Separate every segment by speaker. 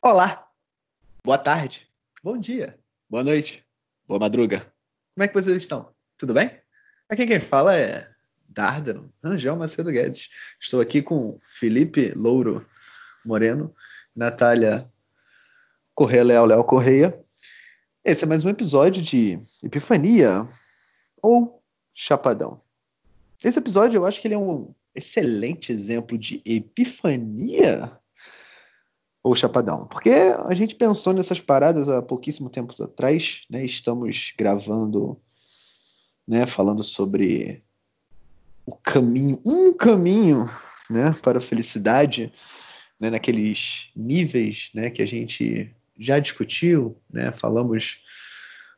Speaker 1: Olá, boa tarde, bom dia, boa noite, boa madruga. Como é que vocês estão? Tudo bem? Aqui quem fala é Dárdano, Angel Macedo Guedes. Estou aqui com Felipe Louro Moreno, Natália Correia Leal Léo Correia. Esse é mais um episódio de Epifania ou Chapadão. Esse episódio eu acho que ele é um excelente exemplo de epifania ou chapadão, porque a gente pensou nessas paradas há pouquíssimo tempo atrás, né? Estamos gravando, né, falando sobre o caminho, um caminho, né, para a felicidade, né, naqueles níveis, né, que a gente já discutiu, né? Falamos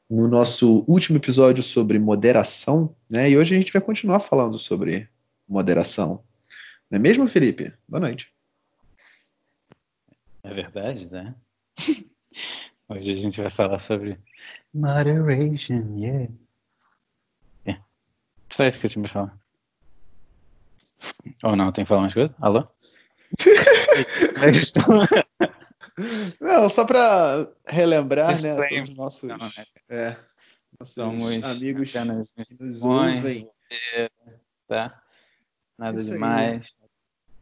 Speaker 1: no nosso último episódio sobre moderação, né? E hoje a gente vai continuar falando sobre moderação. Não é mesmo, Felipe? Boa noite.
Speaker 2: É verdade, né? Hoje a gente vai falar sobre moderation, yeah. yeah. Só isso que eu tinha pra falar. Ou não, tem que falar mais coisa? Alô?
Speaker 1: Não, só para relembrar, né, todos os nossos, não, né? é,
Speaker 2: nossos Somos
Speaker 1: amigos que nos ouvem.
Speaker 2: Tá? Nada Isso demais.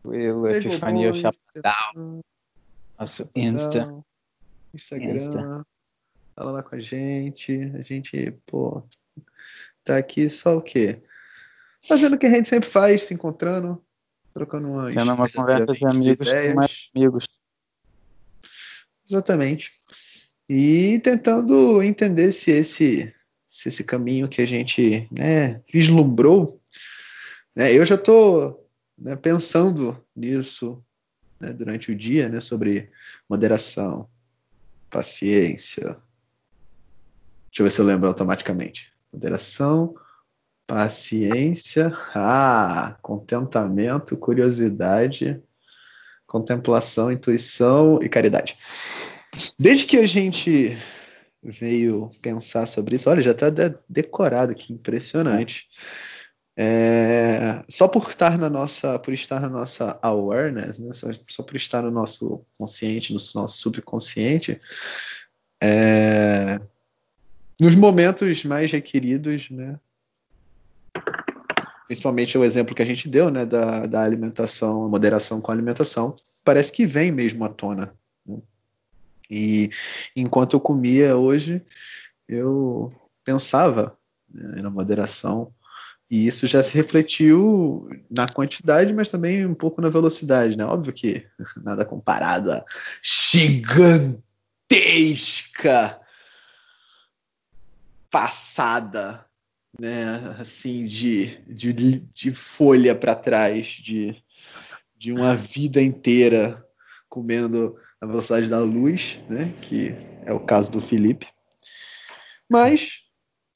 Speaker 2: Tranquilo, Epifania Chapadão. Nosso Insta.
Speaker 1: Instagram. Insta. Fala lá com a gente. A gente, pô, tá aqui só o quê? Fazendo o que a gente sempre faz, se encontrando, trocando
Speaker 2: uma Tendo uma conversa de amigos com mais amigos.
Speaker 1: Exatamente. E tentando entender se esse, se esse caminho que a gente né, vislumbrou, né, eu já estou né, pensando nisso né, durante o dia, né, sobre moderação, paciência. Deixa eu ver se eu lembro automaticamente. Moderação, paciência, ah, contentamento, curiosidade, contemplação, intuição e caridade. Desde que a gente veio pensar sobre isso, olha, já está decorado, que impressionante. É, só por estar na nossa, por estar na nossa awareness, né, só, só, por estar no nosso consciente, no nosso subconsciente, é, nos momentos mais requeridos, né, principalmente o exemplo que a gente deu, né, da, da alimentação, a moderação com a alimentação, parece que vem mesmo à tona. Né? E enquanto eu comia hoje, eu pensava né, na moderação, e isso já se refletiu na quantidade, mas também um pouco na velocidade, né? Óbvio que nada comparado à gigantesca passada né, assim, de, de, de folha para trás, de, de uma vida inteira comendo na velocidade da luz, né, que é o caso do Felipe. Mas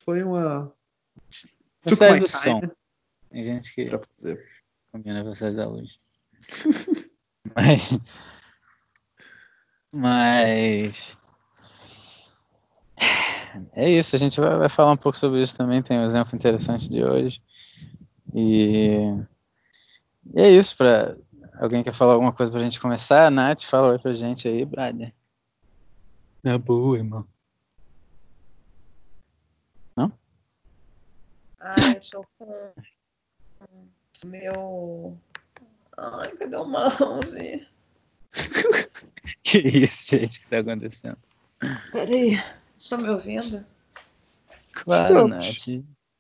Speaker 1: foi uma.
Speaker 2: Velocidade do som. Tem gente que comia na velocidade da luz. mas. Mas é isso, a gente vai, vai, falar um pouco sobre isso também, tem um exemplo interessante de hoje. E, e é isso, para alguém quer falar alguma coisa pra gente começar? A Nath, fala oi pra gente aí, brother.
Speaker 1: Na boa, irmão.
Speaker 3: Ah, eu tô com meu... Ai, cadê o mouse?
Speaker 2: que isso, gente, que tá acontecendo?
Speaker 3: Peraí. Estão me ouvindo?
Speaker 2: Claro, Nath.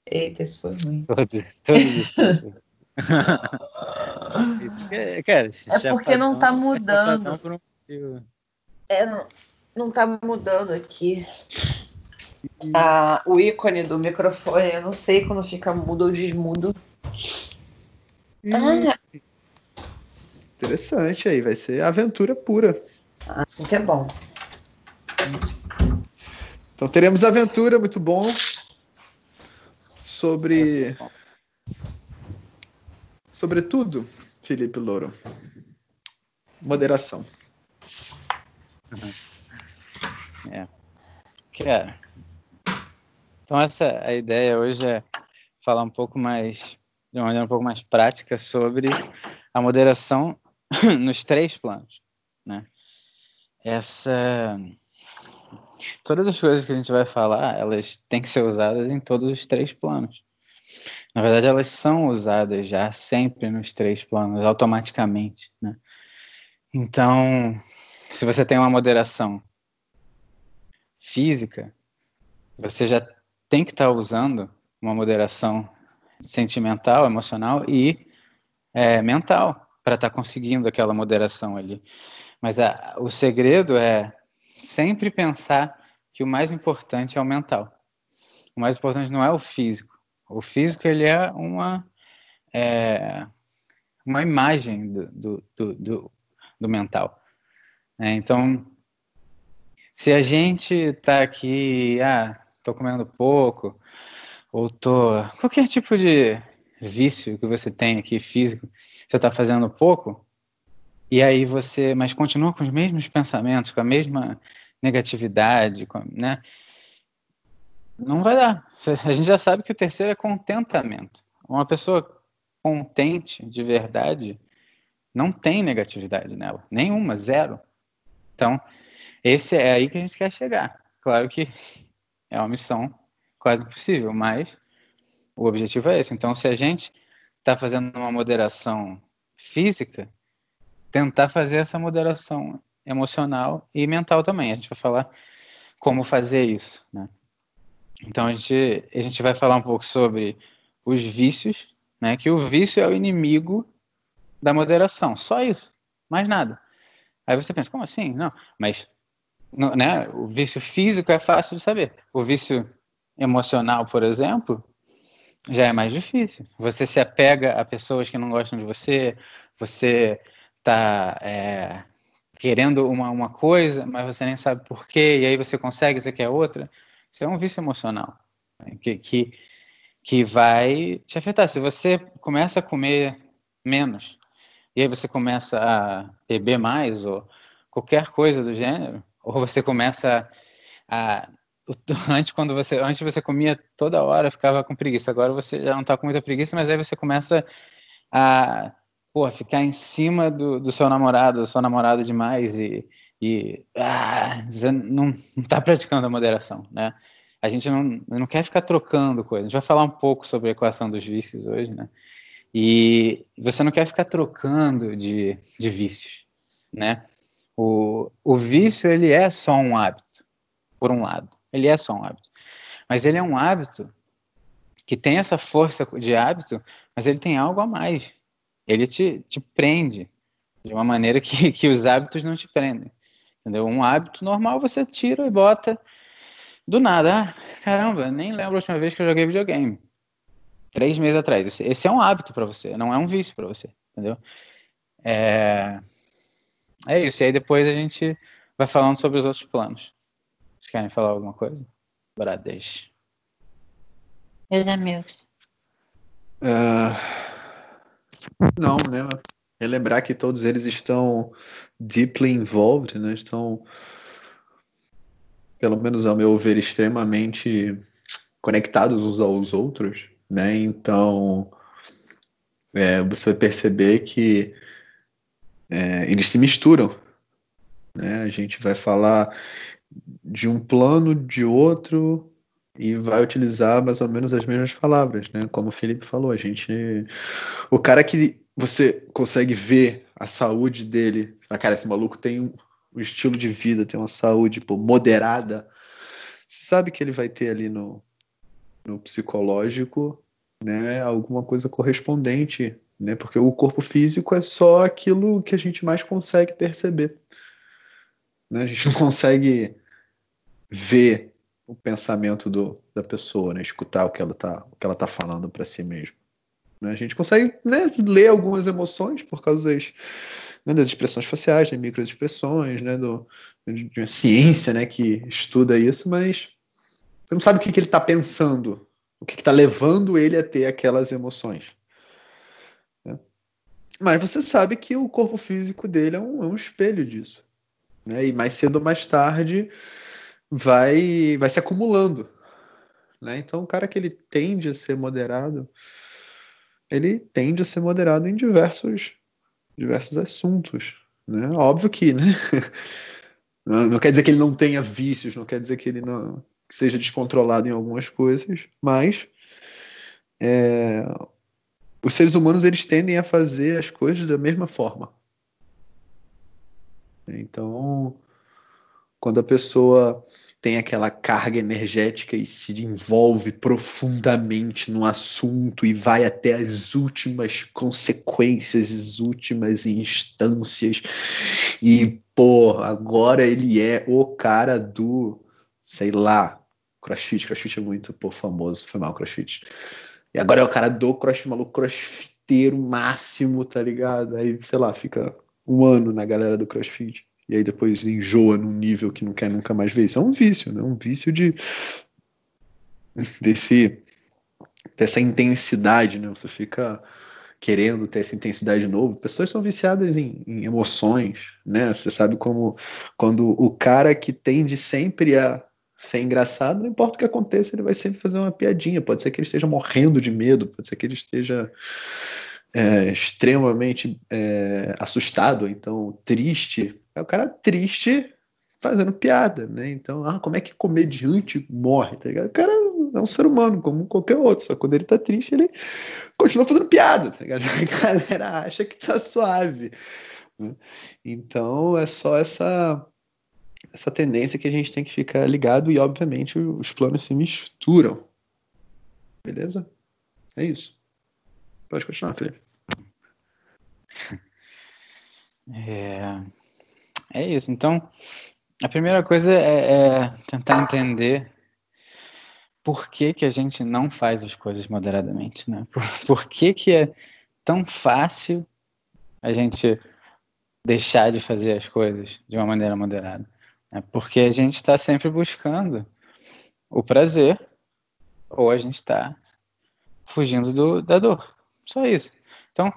Speaker 3: Eita, isso foi ruim.
Speaker 2: Todos, todos Cara,
Speaker 3: é porque não tá mudando. É, não, não tá mudando aqui. Ah, o ícone do microfone, eu não sei quando fica mudo ou desmudo.
Speaker 1: Ah. Interessante aí, vai ser aventura pura.
Speaker 3: Assim que é bom.
Speaker 1: Então teremos aventura, muito bom, sobre sobretudo, Felipe Louro, moderação.
Speaker 2: É. Cara, então essa a ideia hoje é falar um pouco mais de uma maneira um pouco mais prática sobre a moderação nos três planos, né? essa todas as coisas que a gente vai falar, elas têm que ser usadas em todos os três planos. Na verdade, elas são usadas já sempre nos três planos, automaticamente, né? Então, se você tem uma moderação física, você já tem que estar tá usando uma moderação sentimental, emocional e é, mental para estar tá conseguindo aquela moderação ali. Mas a, o segredo é sempre pensar que o mais importante é o mental. O mais importante não é o físico. O físico ele é uma é, uma imagem do, do, do, do, mental. É, então, se a gente está aqui, ah, estou comendo pouco, ou tô qualquer tipo de vício que você tem aqui físico, você está fazendo pouco, e aí você, mas continua com os mesmos pensamentos, com a mesma negatividade, né? Não vai dar. A gente já sabe que o terceiro é contentamento. Uma pessoa contente de verdade não tem negatividade nela, nenhuma, zero. Então, esse é aí que a gente quer chegar. Claro que é uma missão quase impossível, mas o objetivo é esse. Então, se a gente está fazendo uma moderação física, tentar fazer essa moderação emocional e mental também. A gente vai falar como fazer isso, né? Então a gente, a gente vai falar um pouco sobre os vícios, né? Que o vício é o inimigo da moderação, só isso, mais nada. Aí você pensa, como assim? Não, mas né, o vício físico é fácil de saber. O vício emocional, por exemplo, já é mais difícil. Você se apega a pessoas que não gostam de você, você está é, querendo uma, uma coisa, mas você nem sabe por quê, e aí você consegue, você quer outra. Isso é um vício emocional né? que, que, que vai te afetar. Se você começa a comer menos, e aí você começa a beber mais, ou qualquer coisa do gênero, ou você começa a antes quando você antes você comia toda hora ficava com preguiça agora você já não está com muita preguiça mas aí você começa a pô, ficar em cima do, do seu namorado, da sua namorada demais e, e ah, não está praticando a moderação, né? A gente não, não quer ficar trocando coisas. A gente vai falar um pouco sobre a equação dos vícios hoje, né? E você não quer ficar trocando de, de vícios, né? O, o vício, ele é só um hábito, por um lado. Ele é só um hábito. Mas ele é um hábito que tem essa força de hábito, mas ele tem algo a mais ele te, te prende de uma maneira que, que os hábitos não te prendem. Entendeu? Um hábito normal você tira e bota do nada. Ah, caramba, nem lembro a última vez que eu joguei videogame. Três meses atrás. Esse, esse é um hábito para você, não é um vício para você, entendeu? É... é isso. E aí depois a gente vai falando sobre os outros planos. Vocês querem falar alguma coisa? Brades.
Speaker 3: Meus amigos.
Speaker 1: Uh... Não, né? Relembrar que todos eles estão deeply involved, né? Estão, pelo menos ao meu ver, extremamente conectados uns aos outros, né? Então, é, você vai perceber que é, eles se misturam, né? A gente vai falar de um plano, de outro, e vai utilizar mais ou menos as mesmas palavras, né? Como o Felipe falou, a gente. O cara que você consegue ver a saúde dele, fala, cara, esse maluco tem um, um estilo de vida, tem uma saúde pô, moderada. Você sabe que ele vai ter ali no, no psicológico né, alguma coisa correspondente, né? Porque o corpo físico é só aquilo que a gente mais consegue perceber. Né? A gente não consegue ver o pensamento do, da pessoa, né? escutar o que ela está tá falando para si mesma. Né? A gente consegue né, ler algumas emoções por causa das, né, das expressões faciais, das microexpressões, né, do, de uma ciência né, que estuda isso, mas você não sabe o que, que ele está pensando, o que está levando ele a ter aquelas emoções. Mas você sabe que o corpo físico dele é um, é um espelho disso. Né? E mais cedo ou mais tarde vai, vai se acumulando. Né? Então, o cara que ele tende a ser moderado, ele tende a ser moderado em diversos, diversos assuntos. Né? Óbvio que, né? Não, quer dizer que ele não tenha vícios, não quer dizer que ele não seja descontrolado em algumas coisas, mas é, os seres humanos eles tendem a fazer as coisas da mesma forma. Então, quando a pessoa tem aquela carga energética e se envolve profundamente no assunto e vai até as últimas consequências, as últimas instâncias. E, pô, agora ele é o cara do, sei lá, crossfit. Crossfit é muito pô, famoso, foi mal crossfit. E agora é o cara do crossfit, maluco crossfiteiro máximo, tá ligado? Aí, sei lá, fica um ano na galera do crossfit e aí depois enjoa num nível que não quer nunca mais ver. Isso é um vício, né? Um vício de desse dessa intensidade, né? Você fica querendo ter essa intensidade de novo. Pessoas são viciadas em, em, emoções, né? Você sabe como quando o cara que tende sempre a ser engraçado, não importa o que aconteça, ele vai sempre fazer uma piadinha. Pode ser que ele esteja morrendo de medo, pode ser que ele esteja é, extremamente é, assustado, então triste, é o cara triste fazendo piada, né? Então, ah, como é que comediante morre, tá ligado? O cara é um ser humano, como qualquer outro, só quando ele tá triste, ele continua fazendo piada, tá ligado? A galera acha que tá suave. Né? Então, é só essa essa tendência que a gente tem que ficar ligado e, obviamente, os planos se misturam. Beleza? É isso. Pode continuar, Felipe.
Speaker 2: É... É isso. Então, a primeira coisa é, é tentar entender por que, que a gente não faz as coisas moderadamente, né? Por, por que, que é tão fácil a gente deixar de fazer as coisas de uma maneira moderada? É porque a gente está sempre buscando o prazer ou a gente está fugindo do, da dor. Só isso. Então,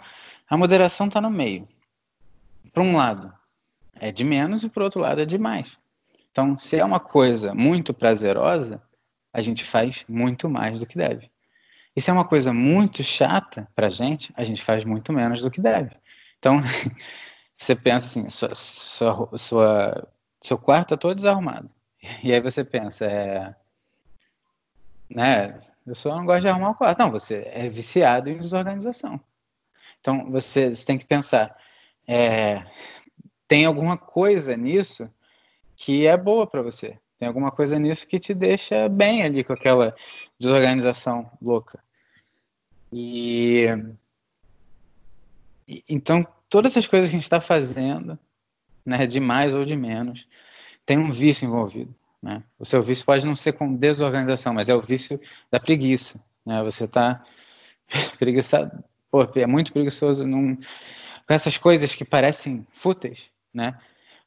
Speaker 2: a moderação está no meio. Para um lado, é de menos e por outro lado é de mais. Então, se é uma coisa muito prazerosa, a gente faz muito mais do que deve. E se é uma coisa muito chata para gente, a gente faz muito menos do que deve. Então, você pensa assim, sua, sua, sua, seu quarto está todo desarrumado. E aí você pensa, é, né, eu só não gosto de arrumar o quarto. Não, você é viciado em desorganização. Então, você, você tem que pensar, é, tem alguma coisa nisso que é boa para você. Tem alguma coisa nisso que te deixa bem ali com aquela desorganização louca. E, então todas essas coisas que a gente está fazendo, né, de mais ou de menos, tem um vício envolvido. Né? O seu vício pode não ser com desorganização, mas é o vício da preguiça. Né? Você está preguiçado, pô, é muito preguiçoso num, com essas coisas que parecem fúteis né?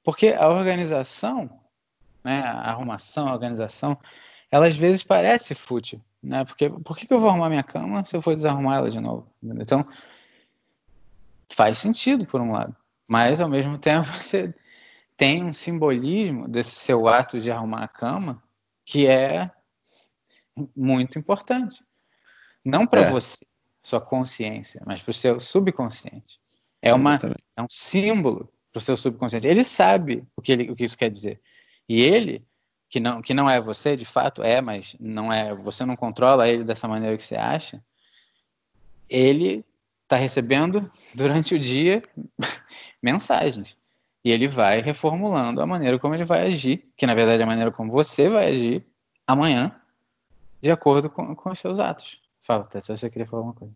Speaker 2: Porque a organização, né, a arrumação, a organização, ela às vezes parece fútil, né? Porque por que eu vou arrumar minha cama se eu for desarrumar ela de novo? Então faz sentido por um lado, mas ao mesmo tempo você tem um simbolismo desse seu ato de arrumar a cama que é muito importante. Não para é. você, sua consciência, mas para o seu subconsciente. É, uma, é um símbolo para o seu subconsciente. Ele sabe o que, ele, o que isso quer dizer. E ele, que não, que não é você, de fato é, mas não é, você não controla ele dessa maneira que você acha, ele está recebendo durante o dia mensagens. E ele vai reformulando a maneira como ele vai agir, que na verdade é a maneira como você vai agir amanhã, de acordo com, com os seus atos. Fala, Tess, se você queria falar alguma coisa.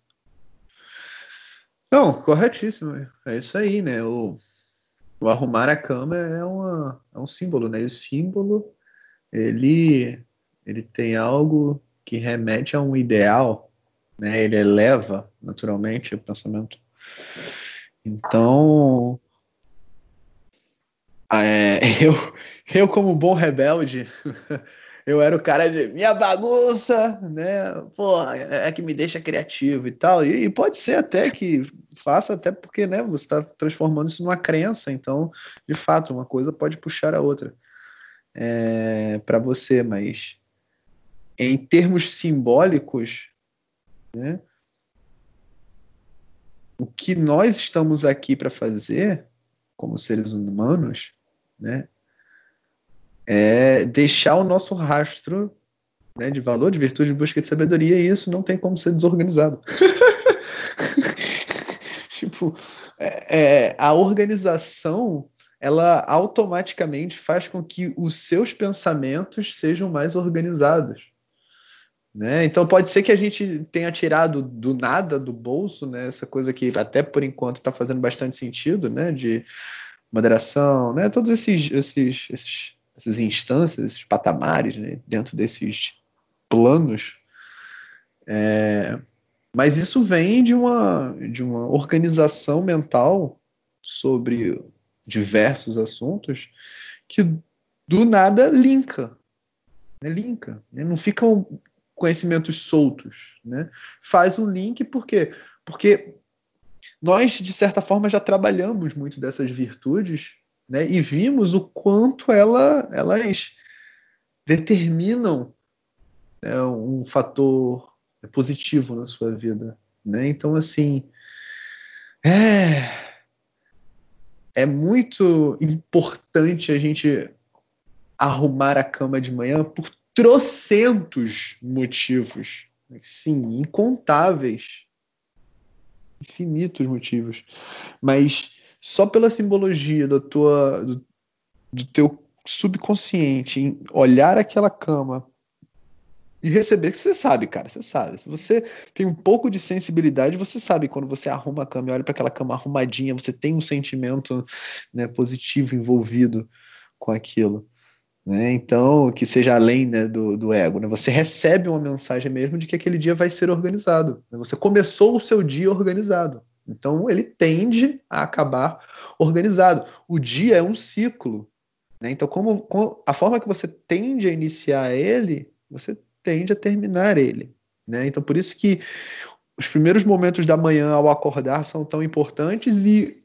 Speaker 1: Não, corretíssimo. É isso aí, né? O, o arrumar a cama é, uma, é um símbolo, né? E o símbolo, ele, ele tem algo que remete a um ideal, né? Ele eleva naturalmente o pensamento. Então, é, eu, eu como bom rebelde, eu era o cara de minha bagunça, né? Pô, é, é que me deixa criativo e tal. E, e pode ser até que faça, até porque, né, você está transformando isso numa crença. Então, de fato, uma coisa pode puxar a outra é, para você, mas em termos simbólicos, né? O que nós estamos aqui para fazer, como seres humanos, né? é deixar o nosso rastro né, de valor, de virtude, de busca de sabedoria, e isso não tem como ser desorganizado. tipo, é, é, a organização ela automaticamente faz com que os seus pensamentos sejam mais organizados. Né? Então pode ser que a gente tenha tirado do nada do bolso, né? Essa coisa que até por enquanto está fazendo bastante sentido, né? De moderação, né? Todos esses, esses, esses essas instâncias, esses patamares, né? Dentro desses planos. É... Mas isso vem de uma de uma organização mental sobre diversos assuntos que do nada linka, né? linka, né? não ficam conhecimentos soltos, né? Faz um link por quê? Porque nós de certa forma já trabalhamos muito dessas virtudes, né? E vimos o quanto ela, elas determinam né, um fator positivo na sua vida, né? Então assim é é muito importante a gente arrumar a cama de manhã por trocentos motivos. Sim, incontáveis. Infinitos motivos. Mas só pela simbologia da tua, do, do teu subconsciente em olhar aquela cama e receber que você sabe, cara, você sabe. Se você tem um pouco de sensibilidade, você sabe quando você arruma a cama e olha para aquela cama arrumadinha, você tem um sentimento né, positivo envolvido com aquilo. Né? Então, que seja além né, do, do ego. Né? Você recebe uma mensagem mesmo de que aquele dia vai ser organizado. Né? Você começou o seu dia organizado. Então, ele tende a acabar organizado. O dia é um ciclo. Né? Então, como, como, a forma que você tende a iniciar ele, você tende a terminar ele. Né? Então, por isso que os primeiros momentos da manhã ao acordar são tão importantes e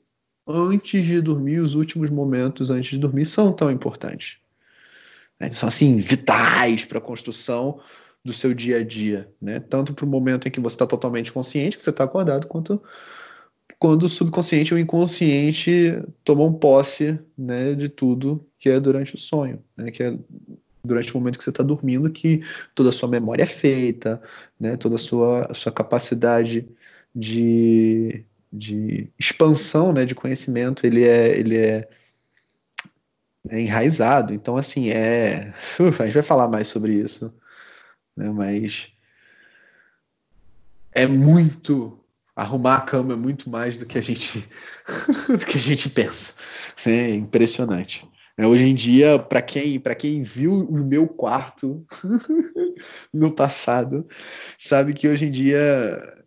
Speaker 1: antes de dormir, os últimos momentos antes de dormir são tão importantes. Né? São assim vitais para a construção do seu dia a dia, né? Tanto para o momento em que você está totalmente consciente, que você está acordado, quanto quando o subconsciente ou inconsciente tomam posse, né, de tudo que é durante o sonho, né? Que é durante o momento que você está dormindo que toda a sua memória é feita, né? Toda a sua, a sua capacidade de, de expansão, né? De conhecimento, ele é, ele é, é enraizado. Então, assim, é. Uf, a gente vai falar mais sobre isso, né? Mas é muito arrumar a cama é muito mais do que a gente do que a gente pensa. É impressionante. É, hoje em dia, para quem, quem viu o meu quarto no passado, sabe que hoje em dia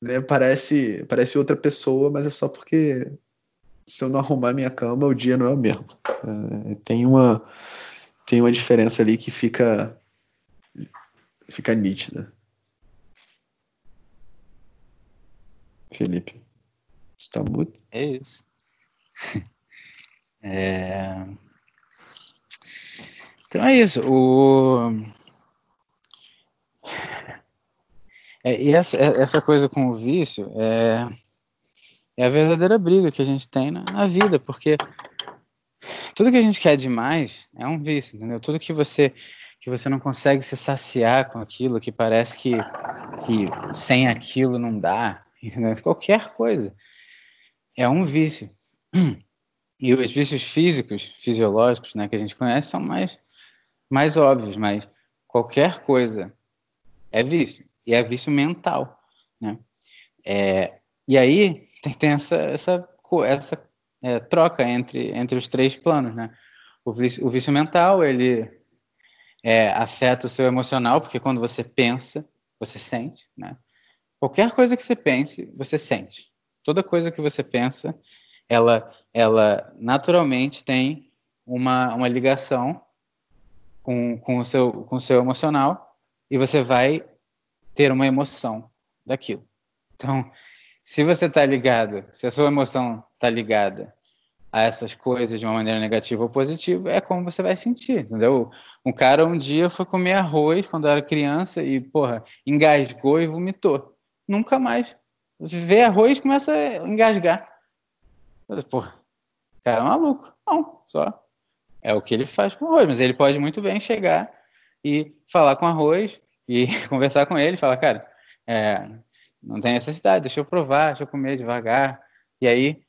Speaker 1: né, parece, parece outra pessoa, mas é só porque se eu não arrumar minha cama, o dia não é o mesmo. É, tem, uma, tem uma diferença ali que fica, fica nítida. Felipe, está muito?
Speaker 2: É isso. É... Então é isso. O... É, e essa, é, essa coisa com o vício é, é a verdadeira briga que a gente tem na, na, vida, porque tudo que a gente quer demais é um vício, entendeu? Tudo que você que você não consegue se saciar com aquilo, que parece que, que sem aquilo não dá, entendeu? qualquer coisa é um vício. E os vícios físicos, fisiológicos, né, que a gente conhece, são mais mais óbvios, mas qualquer coisa é vício, e é vício mental, né? É, e aí tem, tem essa, essa, essa é, troca entre, entre os três planos, né? O vício, o vício mental, ele é, afeta o seu emocional, porque quando você pensa, você sente, né? Qualquer coisa que você pense, você sente. Toda coisa que você pensa, ela, ela naturalmente tem uma, uma ligação com, com, o seu, com o seu emocional e você vai ter uma emoção daquilo. Então, se você está ligado, se a sua emoção está ligada a essas coisas de uma maneira negativa ou positiva, é como você vai sentir, entendeu? Um cara um dia foi comer arroz quando era criança e, porra, engasgou e vomitou. Nunca mais. Vê arroz começa a engasgar. Porra, cara é maluco. Não, só é, o que ele faz com o arroz, mas ele pode muito bem chegar e falar com o arroz e conversar com ele, falar, cara, é, não tem necessidade, deixa eu provar, deixa eu comer devagar. E aí,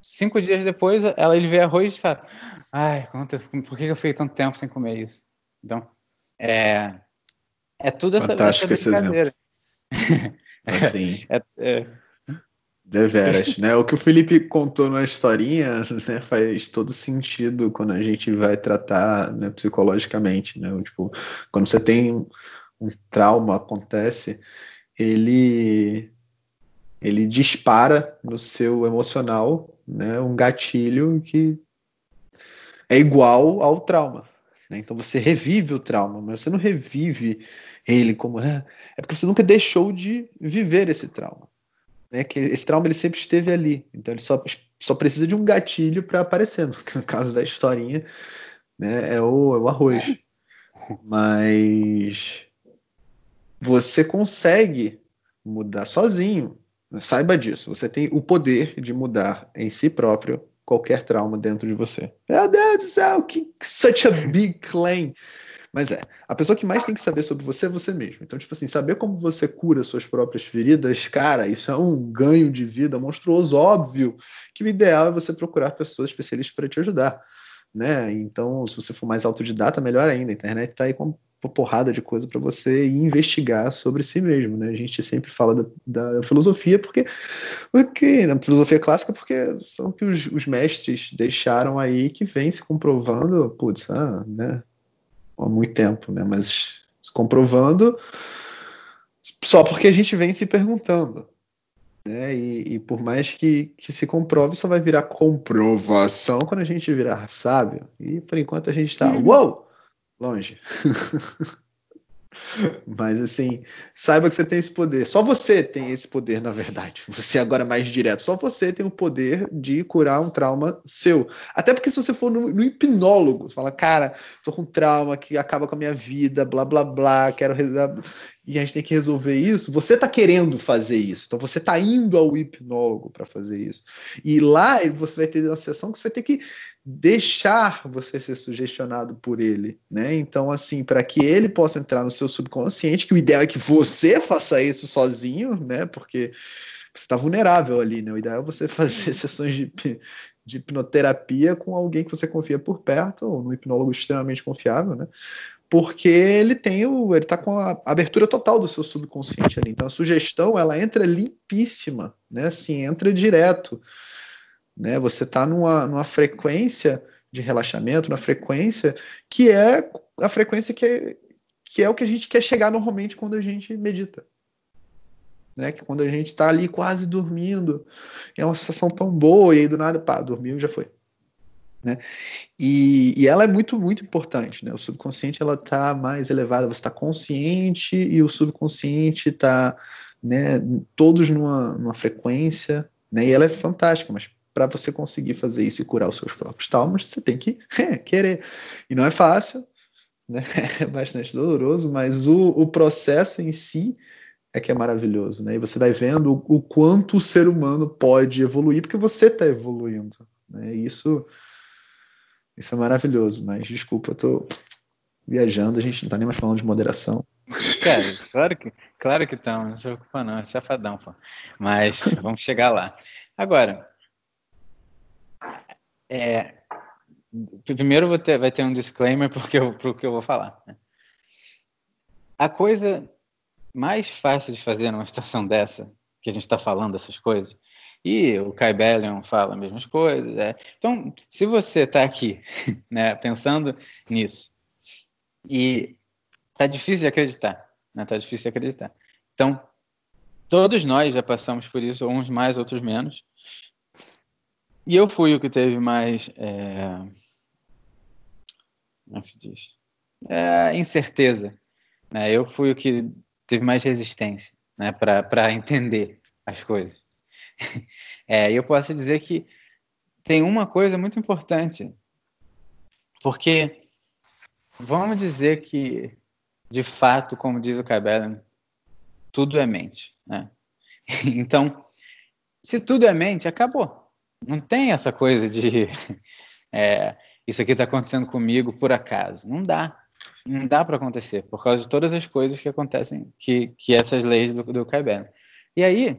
Speaker 2: cinco dias depois, ela, ele vê arroz e fala, ai, por que eu fiquei tanto tempo sem comer isso? Então, é, é tudo essa,
Speaker 1: Fantástico essa brincadeira. Esse exemplo. assim, é, é, Deveras, né? O que o Felipe contou na historinha né, faz todo sentido quando a gente vai tratar né, psicologicamente, né? Tipo, quando você tem um, um trauma acontece, ele ele dispara no seu emocional, né, um gatilho que é igual ao trauma. Né? Então você revive o trauma, mas você não revive ele como né? é porque você nunca deixou de viver esse trauma né, que esse trauma ele sempre esteve ali. Então ele só, só precisa de um gatilho para aparecer. No, caso da historinha, né, é, o, é o arroz. Mas você consegue mudar sozinho. Saiba disso. Você tem o poder de mudar em si próprio qualquer trauma dentro de você. Meu Deus do céu, que such a big claim. Mas é, a pessoa que mais tem que saber sobre você é você mesmo. Então, tipo assim, saber como você cura suas próprias feridas, cara, isso é um ganho de vida monstruoso, óbvio, que o ideal é você procurar pessoas especialistas para te ajudar, né? Então, se você for mais autodidata, melhor ainda. A internet está aí com uma porrada de coisa para você investigar sobre si mesmo, né? A gente sempre fala da, da filosofia porque, porque na filosofia clássica porque são que os, os mestres deixaram aí que vem se comprovando, putz, ah, né? há muito tempo, né? Mas comprovando só porque a gente vem se perguntando. Né? E, e, por mais que, que se comprove, só vai virar comprovação quando a gente virar sábio. E por enquanto a gente está, uhum. uou, longe. Mas assim, saiba que você tem esse poder. Só você tem esse poder, na verdade. Você agora mais direto. Só você tem o poder de curar um trauma seu. Até porque se você for no, no hipnólogo, fala, cara, tô com um trauma que acaba com a minha vida, blá blá blá, quero e a gente tem que resolver isso. Você tá querendo fazer isso. Então você tá indo ao hipnólogo para fazer isso. E lá você vai ter uma sessão que você vai ter que deixar você ser sugestionado por ele, né? Então, assim, para que ele possa entrar no seu subconsciente, que o ideal é que você faça isso sozinho, né? Porque você está vulnerável ali, né? O ideal é você fazer sessões de, de hipnoterapia com alguém que você confia por perto, ou um hipnólogo extremamente confiável, né? Porque ele tem o, ele tá com a abertura total do seu subconsciente ali. Então a sugestão ela entra limpíssima, né? Assim, entra direto. Né? Você está numa, numa frequência de relaxamento, na frequência que é a frequência que é, que é o que a gente quer chegar normalmente quando a gente medita. Né? Que quando a gente está ali quase dormindo, é uma sensação tão boa, e aí do nada, pá, dormiu já foi. Né? E, e ela é muito, muito importante. Né? O subconsciente ela está mais elevada, você está consciente e o subconsciente está né, todos numa, numa frequência, né? e ela é fantástica, mas para você conseguir fazer isso e curar os seus próprios traumas, você tem que querer. E não é fácil, né? é bastante doloroso, mas o, o processo em si é que é maravilhoso. Né? E você vai vendo o, o quanto o ser humano pode evoluir, porque você está evoluindo. Né? isso, isso é maravilhoso, mas desculpa, eu estou viajando, a gente não está nem mais falando de moderação.
Speaker 2: Cara, claro que, claro que estamos, não se preocupa não, é chafadão, pô. Mas vamos chegar lá. Agora, é, primeiro ter, vai ter um disclaimer porque eu, pro que eu vou falar. Né? A coisa mais fácil de fazer numa situação dessa, que a gente está falando dessas coisas, e o Kai Bellion fala as mesmas coisas. É. Então, se você está aqui né, pensando nisso e está difícil de acreditar, né, tá difícil de acreditar. Então, todos nós já passamos por isso, uns mais, outros menos. E eu fui o que teve mais. É... Como é se diz? É, incerteza. Né? Eu fui o que teve mais resistência né? para entender as coisas. É, eu posso dizer que tem uma coisa muito importante, porque vamos dizer que, de fato, como diz o Cabela, tudo é mente. Né? Então, se tudo é mente, acabou. Não tem essa coisa de. É, isso aqui está acontecendo comigo por acaso. Não dá. Não dá para acontecer, por causa de todas as coisas que acontecem, que, que essas leis do, do Caibeno. E aí,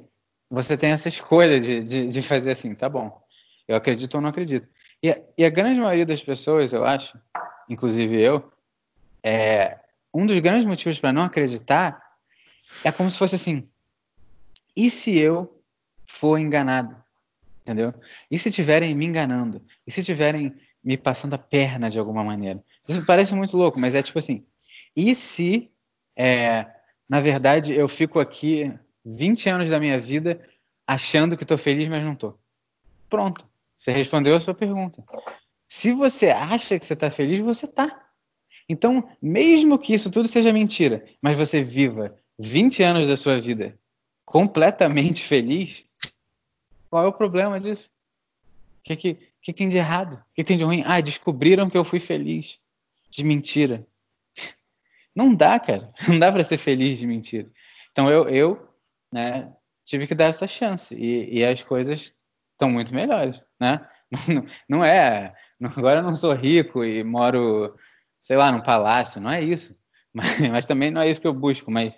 Speaker 2: você tem essa escolha de, de, de, fazer assim, tá bom, eu acredito ou não acredito. E, e a grande maioria das pessoas, eu acho, inclusive eu, é, um dos grandes motivos para não acreditar é como se fosse assim: e se eu for enganado? Entendeu? E se estiverem me enganando? E se estiverem me passando a perna de alguma maneira? Isso parece muito louco, mas é tipo assim: e se, é, na verdade, eu fico aqui 20 anos da minha vida achando que estou feliz, mas não estou? Pronto, você respondeu a sua pergunta. Se você acha que você está feliz, você está. Então, mesmo que isso tudo seja mentira, mas você viva 20 anos da sua vida completamente feliz, qual é o problema disso? O que, que, que tem de errado? O que tem de ruim? Ah, descobriram que eu fui feliz. De mentira. Não dá, cara. Não dá para ser feliz de mentira. Então eu, eu né, tive que dar essa chance. E, e as coisas estão muito melhores, né? Não, não é. Agora eu não sou rico e moro, sei lá, num palácio. Não é isso. Mas, mas também não é isso que eu busco. Mas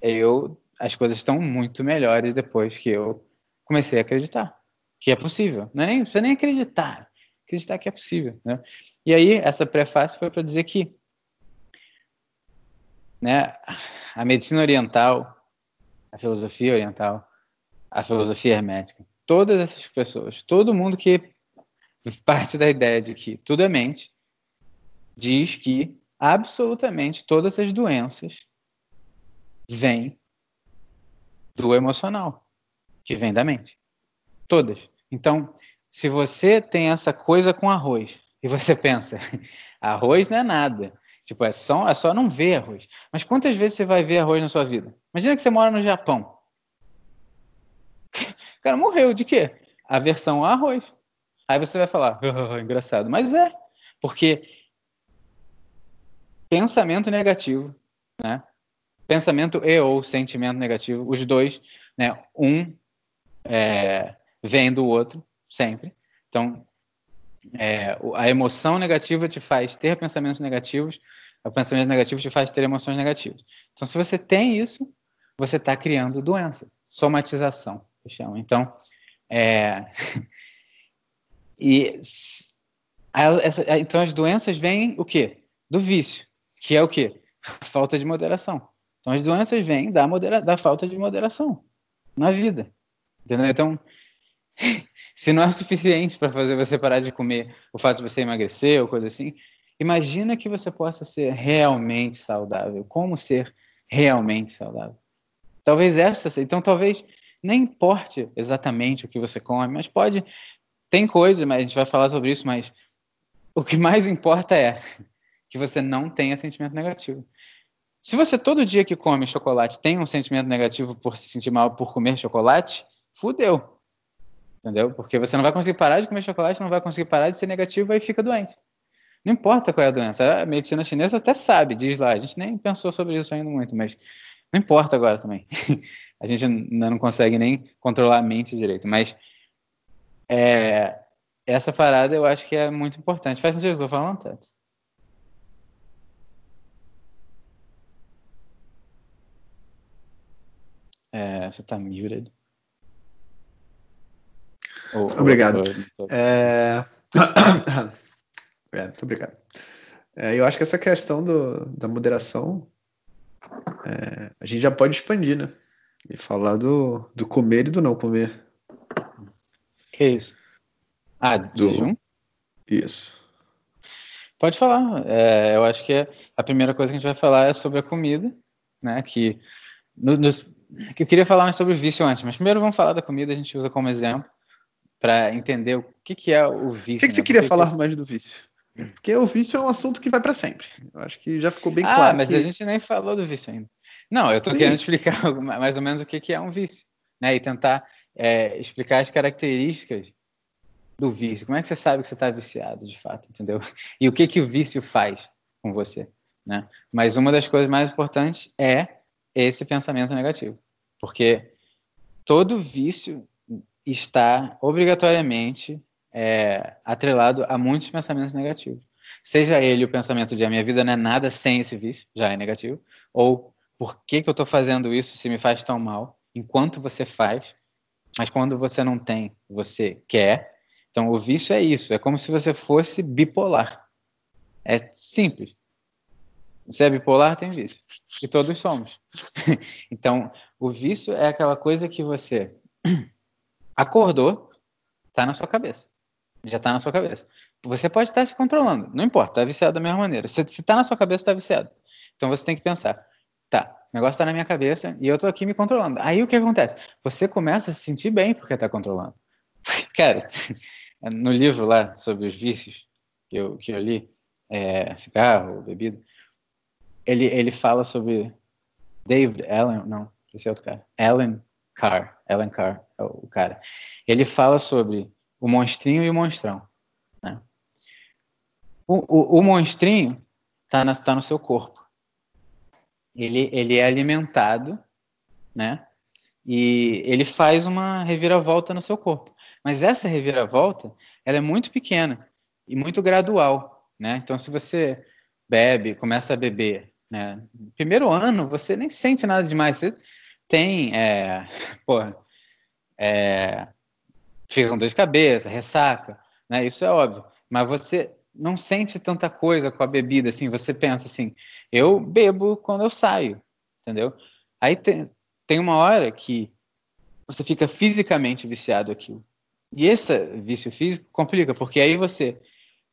Speaker 2: eu as coisas estão muito melhores depois que eu comecei a acreditar que é possível. Não, é nem, precisa nem acreditar. Acreditar que é possível. Né? E aí, essa prefácio foi para dizer que né, a medicina oriental, a filosofia oriental, a filosofia hermética, todas essas pessoas, todo mundo que parte da ideia de que tudo é mente, diz que absolutamente todas as doenças vêm do emocional, que vem da mente. Todas. Então, se você tem essa coisa com arroz e você pensa, arroz não é nada. Tipo, é só, é só não ver arroz. Mas quantas vezes você vai ver arroz na sua vida? Imagina que você mora no Japão. O cara morreu de quê? Aversão a arroz. Aí você vai falar, oh, engraçado. Mas é, porque pensamento negativo, né? Pensamento e ou sentimento negativo, os dois, né? Um é, vem do outro, sempre. Então, é, a emoção negativa te faz ter pensamentos negativos, o pensamento negativo te faz ter emoções negativas. Então, se você tem isso, você está criando doença, somatização, que. Então, é, e essa, então as doenças vêm o quê? Do vício, que é o quê? Falta de moderação. Então as doenças vêm da, modera, da falta de moderação na vida. Entendeu? Então, se não é suficiente para fazer você parar de comer o fato de você emagrecer ou coisa assim, imagina que você possa ser realmente saudável. Como ser realmente saudável? Talvez essa, então talvez nem importe exatamente o que você come, mas pode tem coisa, mas a gente vai falar sobre isso, mas o que mais importa é que você não tenha sentimento negativo. Se você todo dia que come chocolate tem um sentimento negativo por se sentir mal por comer chocolate, fudeu. Entendeu? Porque você não vai conseguir parar de comer chocolate, não vai conseguir parar de ser negativo e fica doente. Não importa qual é a doença. A medicina chinesa até sabe, diz lá. A gente nem pensou sobre isso ainda muito, mas não importa agora também. a gente ainda não consegue nem controlar a mente direito. Mas é, essa parada eu acho que é muito importante. Faz sentido que eu estou falando, Tato? É, você está muted.
Speaker 1: Obrigado. é... é, muito obrigado. É, eu acho que essa questão do, da moderação é, a gente já pode expandir, né? E falar do, do comer e do não comer.
Speaker 2: Que isso? Ah, do jejum?
Speaker 1: Isso.
Speaker 2: Pode falar. É, eu acho que a primeira coisa que a gente vai falar é sobre a comida, né? Que, no, nos, que eu queria falar mais sobre o vício antes, mas primeiro vamos falar da comida, a gente usa como exemplo para entender o que, que é o vício.
Speaker 1: O que, que você
Speaker 2: né?
Speaker 1: queria falar mais do vício? Porque o vício é um assunto que vai para sempre. Eu acho que já ficou bem
Speaker 2: ah,
Speaker 1: claro.
Speaker 2: Ah, mas
Speaker 1: que...
Speaker 2: a gente nem falou do vício ainda. Não, eu estou querendo explicar mais ou menos o que, que é um vício, né? E tentar é, explicar as características do vício. Como é que você sabe que você está viciado, de fato, entendeu? E o que que o vício faz com você, né? Mas uma das coisas mais importantes é esse pensamento negativo, porque todo vício está obrigatoriamente é, atrelado a muitos pensamentos negativos. Seja ele o pensamento de a minha vida não é nada sem esse vício, já é negativo, ou por que, que eu estou fazendo isso se me faz tão mal, enquanto você faz, mas quando você não tem, você quer. Então o vício é isso, é como se você fosse bipolar. É simples. Você é bipolar, tem vício. E todos somos. então, o vício é aquela coisa que você acordou, está na sua cabeça. Já está na sua cabeça. Você pode estar se controlando, não importa, está viciado da mesma maneira. Se está na sua cabeça, está viciado. Então você tem que pensar: tá, o negócio está na minha cabeça e eu estou aqui me controlando. Aí o que acontece? Você começa a se sentir bem porque está controlando. Cara, no livro lá sobre os vícios que eu, que eu li, é, cigarro, bebida, ele, ele fala sobre David Allen, não, esse é outro cara, Allen Carr, Allen Carr o cara. Ele fala sobre o monstrinho e o monstrão. Né? O, o, o monstrinho está tá no seu corpo. Ele, ele é alimentado, né? E ele faz uma reviravolta no seu corpo. Mas essa reviravolta, ela é muito pequena e muito gradual, né? Então, se você bebe, começa a beber, né? Primeiro ano, você nem sente nada demais. Você tem, é, porra, é, fica com dor de cabeça, ressaca, né? Isso é óbvio. Mas você não sente tanta coisa com a bebida, assim. Você pensa assim, eu bebo quando eu saio, entendeu? Aí tem, tem uma hora que você fica fisicamente viciado aquilo. E esse vício físico complica, porque aí você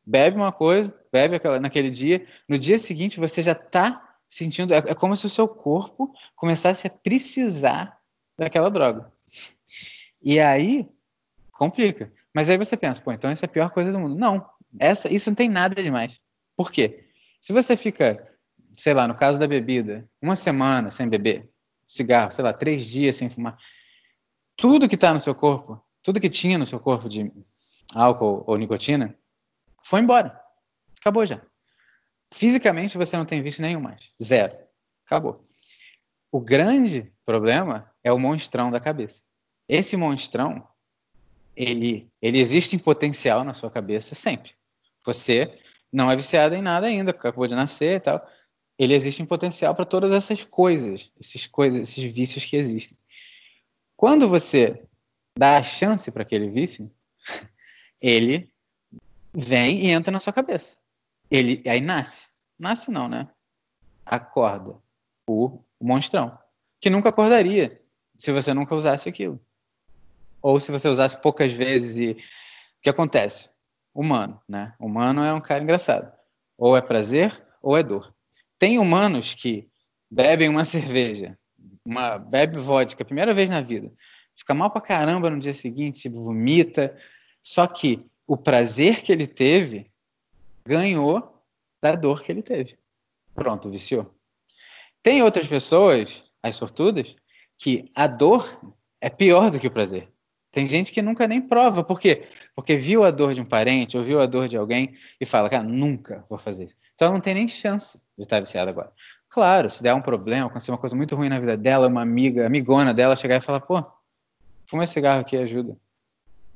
Speaker 2: bebe uma coisa, bebe aquela, naquele dia, no dia seguinte você já está sentindo, é, é como se o seu corpo começasse a precisar daquela droga. E aí complica. Mas aí você pensa, pô, então essa é a pior coisa do mundo. Não, essa, isso não tem nada demais. Por quê? Se você fica, sei lá, no caso da bebida, uma semana sem beber, cigarro, sei lá, três dias sem fumar, tudo que está no seu corpo, tudo que tinha no seu corpo de álcool ou nicotina, foi embora. Acabou já. Fisicamente você não tem vício nenhum mais. Zero. Acabou. O grande problema é o monstrão da cabeça. Esse monstrão, ele, ele existe em potencial na sua cabeça sempre. Você não é viciado em nada ainda, acabou de nascer e tal. Ele existe em potencial para todas essas coisas, esses coisas, esses vícios que existem. Quando você dá a chance para aquele vício, ele vem e entra na sua cabeça. Ele aí nasce. Nasce não, né? Acorda o monstrão, que nunca acordaria se você nunca usasse aquilo ou se você usasse poucas vezes e o que acontece? Humano, né? Humano é um cara engraçado. Ou é prazer ou é dor. Tem humanos que bebem uma cerveja, uma bebe vodka, primeira vez na vida, fica mal pra caramba no dia seguinte, tipo, vomita. Só que o prazer que ele teve ganhou da dor que ele teve. Pronto, viciou. Tem outras pessoas, as sortudas, que a dor é pior do que o prazer. Tem gente que nunca nem prova. Por quê? Porque viu a dor de um parente ou viu a dor de alguém e fala, cara, nunca vou fazer isso. Então não tem nem chance de estar viciado agora. Claro, se der um problema, acontecer uma coisa muito ruim na vida dela, uma amiga, amigona dela chegar e falar, pô, fuma esse cigarro aqui ajuda.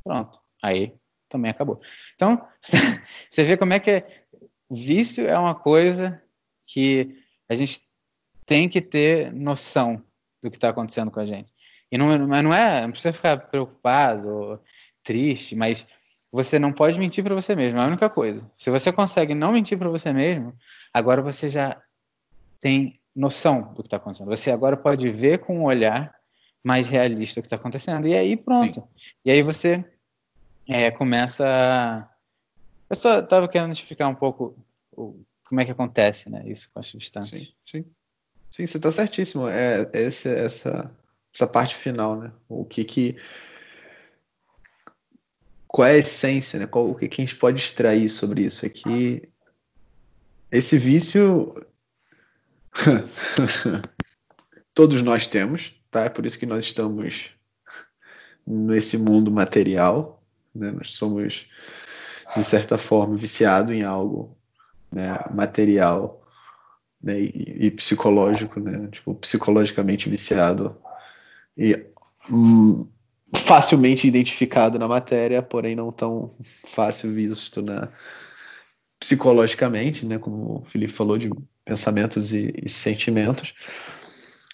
Speaker 2: Pronto. Aí também acabou. Então, você vê como é que é. Vício é uma coisa que a gente tem que ter noção do que está acontecendo com a gente. E não, mas não é, não precisa ficar preocupado ou triste, mas você não pode mentir para você mesmo, é a única coisa. Se você consegue não mentir para você mesmo, agora você já tem noção do que está acontecendo. Você agora pode ver com um olhar mais realista o que está acontecendo. E aí pronto. Sim. E aí você é, começa. Eu só estava querendo explicar um pouco o, como é que acontece, né? Isso com as substâncias.
Speaker 1: Sim, sim. Sim, você está certíssimo. É, esse, essa essa parte final, né? O que que qual é a essência, né? Qual, o que, que a gente pode extrair sobre isso aqui? Esse vício todos nós temos, tá? É por isso que nós estamos nesse mundo material, né? Nós somos de certa forma viciados em algo né, material né, e, e, psicológico, né? Tipo, psicologicamente viciado e hum, facilmente identificado na matéria, porém não tão fácil visto na psicologicamente, né, como o Felipe falou de pensamentos e, e sentimentos.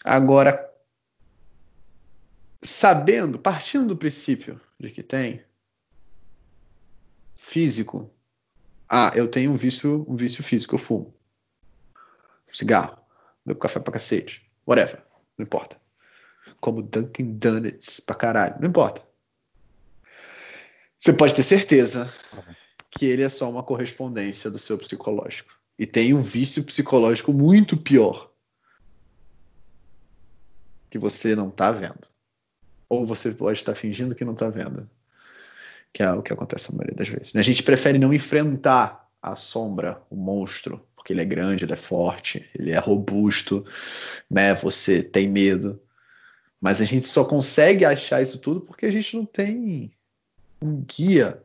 Speaker 1: Agora, sabendo, partindo do princípio de que tem físico, ah, eu tenho um vício, um vício físico, eu fumo cigarro, bebo café pra cacete, whatever, não importa. Como Dunkin' Donuts pra caralho, não importa. Você pode ter certeza que ele é só uma correspondência do seu psicológico. E tem um vício psicológico muito pior que você não tá vendo. Ou você pode estar fingindo que não tá vendo. Que é o que acontece a maioria das vezes. A gente prefere não enfrentar a sombra, o monstro, porque ele é grande, ele é forte, ele é robusto, né? Você tem medo. Mas a gente só consegue achar isso tudo porque a gente não tem um guia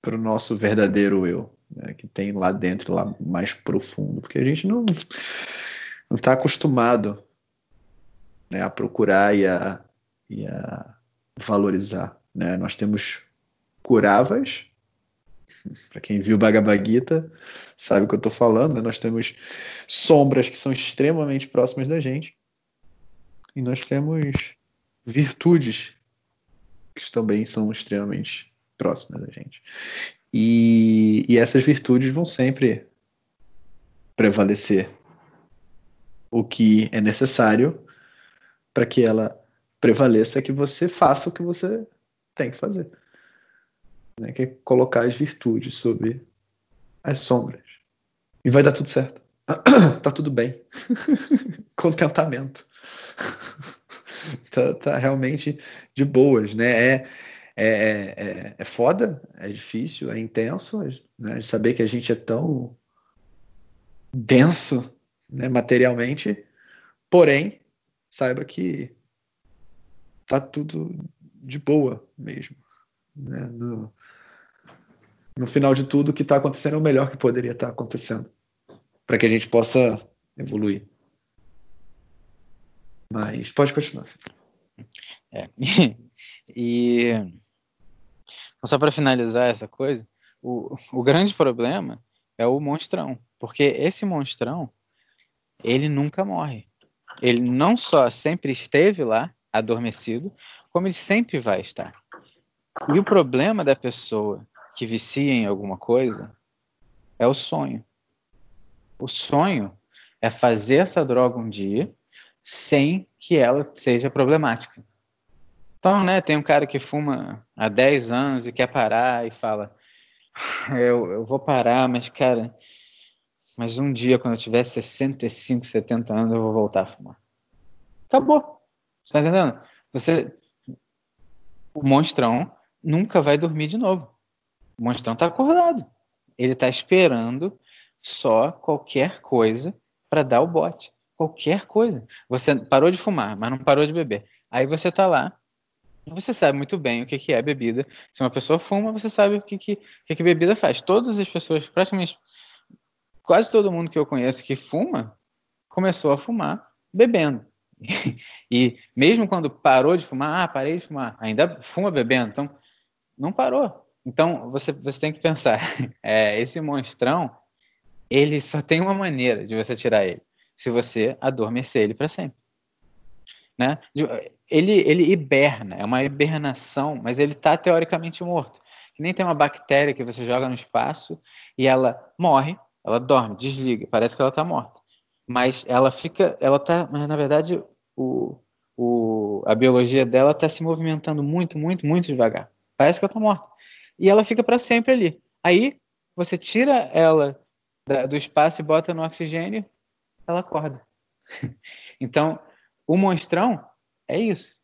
Speaker 1: para o nosso verdadeiro eu, né? que tem lá dentro, lá mais profundo, porque a gente não não está acostumado né, a procurar e a, e a valorizar. Né? Nós temos curavas para quem viu Bhagavad Gita, sabe o que eu estou falando. Né? Nós temos sombras que são extremamente próximas da gente. E nós temos virtudes que também são extremamente próximas da gente. E, e essas virtudes vão sempre prevalecer. O que é necessário para que ela prevaleça é que você faça o que você tem que fazer né, que é colocar as virtudes sobre as sombras. E vai dar tudo certo. tá tudo bem. Contentamento. tá, tá, realmente de boas, né? É, é, é, é foda, é difícil, é intenso, né? saber que a gente é tão denso né, materialmente, porém, saiba que tá tudo de boa mesmo. Né? No, no final de tudo, o que está acontecendo é o melhor que poderia estar tá acontecendo, para que a gente possa evoluir. Mas pode continuar.
Speaker 2: É. e só para finalizar essa coisa, o, o grande problema é o monstrão, porque esse monstrão ele nunca morre. Ele não só sempre esteve lá, adormecido, como ele sempre vai estar. E o problema da pessoa que vicia em alguma coisa é o sonho. O sonho é fazer essa droga um dia sem que ela seja problemática. Então, né, tem um cara que fuma há 10 anos e quer parar e fala: eu, eu vou parar, mas, cara, mas um dia, quando eu tiver 65, 70 anos, eu vou voltar a fumar. Acabou. Você tá entendendo? Você. O monstrão nunca vai dormir de novo. O monstrão está acordado. Ele está esperando só qualquer coisa para dar o bote. Qualquer coisa. Você parou de fumar, mas não parou de beber. Aí você está lá, você sabe muito bem o que, que é bebida. Se uma pessoa fuma, você sabe o que, que, que, que bebida faz. Todas as pessoas, praticamente quase todo mundo que eu conheço que fuma, começou a fumar bebendo. e mesmo quando parou de fumar, ah, parei de fumar, ainda fuma bebendo. Então, não parou. Então, você, você tem que pensar, é, esse monstrão, ele só tem uma maneira de você tirar ele, se você adormecer ele para sempre. Né? Ele, ele hiberna, é uma hibernação, mas ele está teoricamente morto. Que nem tem uma bactéria que você joga no espaço e ela morre, ela dorme, desliga, parece que ela está morta. Mas ela fica, ela tá, mas na verdade o, o, a biologia dela está se movimentando muito, muito, muito devagar. Parece que ela está morta e ela fica para sempre ali. Aí você tira ela da, do espaço e bota no oxigênio, ela acorda. então, o monstrão é isso.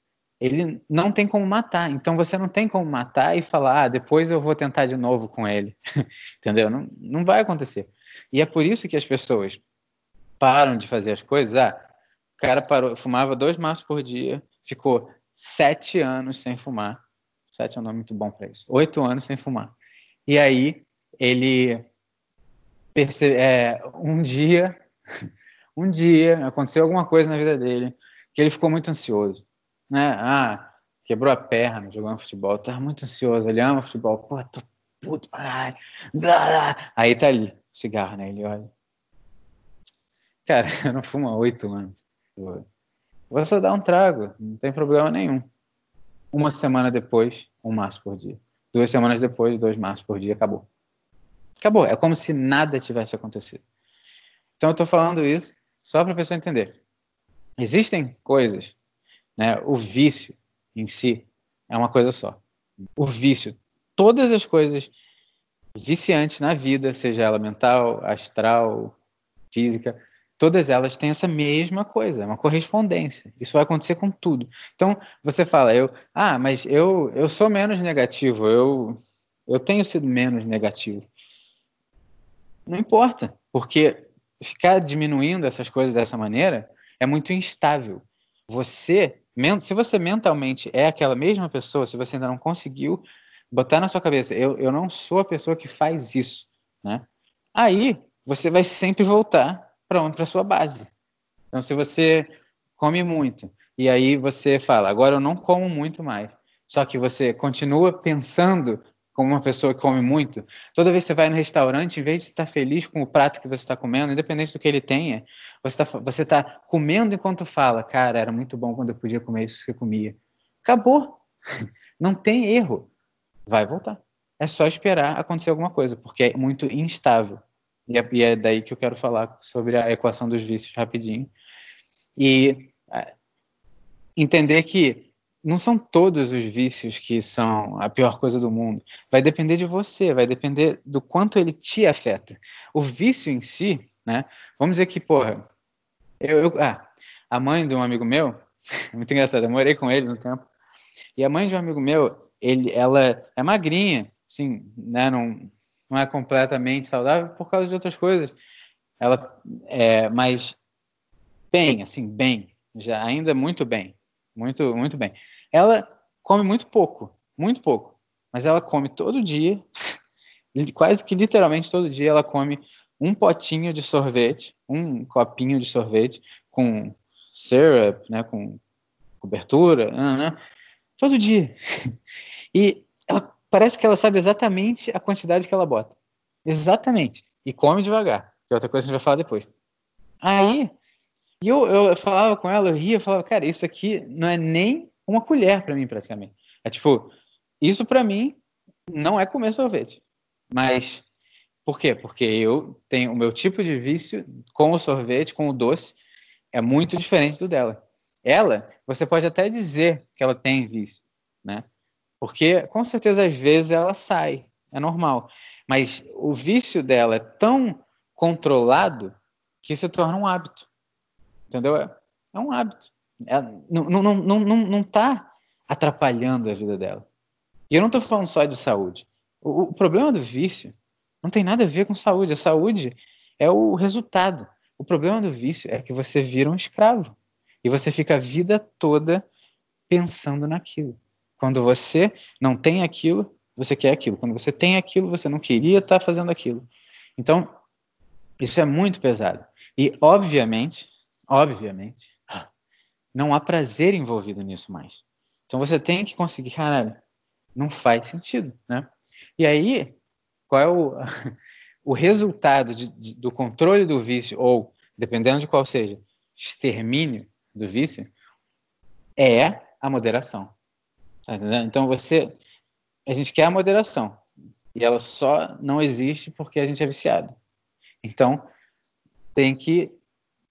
Speaker 2: Ele não tem como matar. Então você não tem como matar e falar, ah, depois eu vou tentar de novo com ele. Entendeu? Não, não vai acontecer. E é por isso que as pessoas param de fazer as coisas. Ah, o cara parou, fumava dois maços por dia, ficou sete anos sem fumar. Sete é um nome muito bom para isso. Oito anos sem fumar. E aí ele percebe, é, um dia, um dia aconteceu alguma coisa na vida dele que ele ficou muito ansioso, né? Ah, quebrou a perna jogando futebol, tava muito ansioso, ele ama futebol, pô, tô puto, ai, aí tá ali, cigarro, né? Ele olha. Cara, eu não fumo há oito anos. Vou só dar um trago, não tem problema nenhum. Uma semana depois, um maço por dia. Duas semanas depois, dois maços por dia, acabou. Acabou. É como se nada tivesse acontecido. Então eu estou falando isso só para a pessoa entender. Existem coisas, né? O vício em si é uma coisa só. O vício, todas as coisas viciantes na vida, seja ela mental, astral, física, todas elas têm essa mesma coisa, uma correspondência. Isso vai acontecer com tudo. Então, você fala, eu, ah, mas eu, eu sou menos negativo, eu, eu tenho sido menos negativo. Não importa, porque ficar diminuindo essas coisas dessa maneira é muito instável. Você, se você mentalmente é aquela mesma pessoa, se você ainda não conseguiu botar na sua cabeça, eu, eu não sou a pessoa que faz isso, né? Aí você vai sempre voltar para onde? Para sua base. Então, se você come muito e aí você fala, agora eu não como muito mais, só que você continua pensando como uma pessoa que come muito, toda vez que você vai no restaurante, em vez de estar feliz com o prato que você está comendo, independente do que ele tenha, você está você tá comendo enquanto fala, cara, era muito bom quando eu podia comer isso que eu comia. Acabou. Não tem erro. Vai voltar. É só esperar acontecer alguma coisa, porque é muito instável. E é, e é daí que eu quero falar sobre a equação dos vícios rapidinho. E é, entender que não são todos os vícios que são a pior coisa do mundo. Vai depender de você, vai depender do quanto ele te afeta. O vício em si, né? Vamos dizer que, porra, eu, eu ah, a mãe de um amigo meu, muito engraçado, eu morei com ele no tempo, e a mãe de um amigo meu, ele, ela é magrinha, assim, né? Não, não é completamente saudável por causa de outras coisas. Ela é, mas bem, assim, bem, já ainda muito bem, muito, muito bem. Ela come muito pouco, muito pouco, mas ela come todo dia, quase que literalmente todo dia ela come um potinho de sorvete, um copinho de sorvete com syrup, né, com cobertura, né, né todo dia. E ela parece que ela sabe exatamente a quantidade que ela bota. Exatamente. E come devagar, que é outra coisa que a gente vai falar depois. Aí, eu, eu falava com ela, eu ria, eu falava, cara, isso aqui não é nem uma colher para mim, praticamente. É tipo, isso para mim não é comer sorvete. Mas, por quê? Porque eu tenho o meu tipo de vício com o sorvete, com o doce, é muito diferente do dela. Ela, você pode até dizer que ela tem vício, né? Porque, com certeza, às vezes ela sai, é normal. Mas o vício dela é tão controlado que se torna um hábito. Entendeu? É, é um hábito. É, não, não, não, não, não tá atrapalhando a vida dela. E eu não estou falando só de saúde. O, o problema do vício não tem nada a ver com saúde. A saúde é o resultado. O problema do vício é que você vira um escravo. E você fica a vida toda pensando naquilo. Quando você não tem aquilo, você quer aquilo. Quando você tem aquilo, você não queria estar fazendo aquilo. Então, isso é muito pesado. E, obviamente, obviamente, não há prazer envolvido nisso mais. Então, você tem que conseguir, caralho, não faz sentido, né? E aí, qual é o, o resultado de, de, do controle do vício, ou, dependendo de qual seja, extermínio do vício, é a moderação. Tá então você, a gente quer a moderação e ela só não existe porque a gente é viciado. Então tem que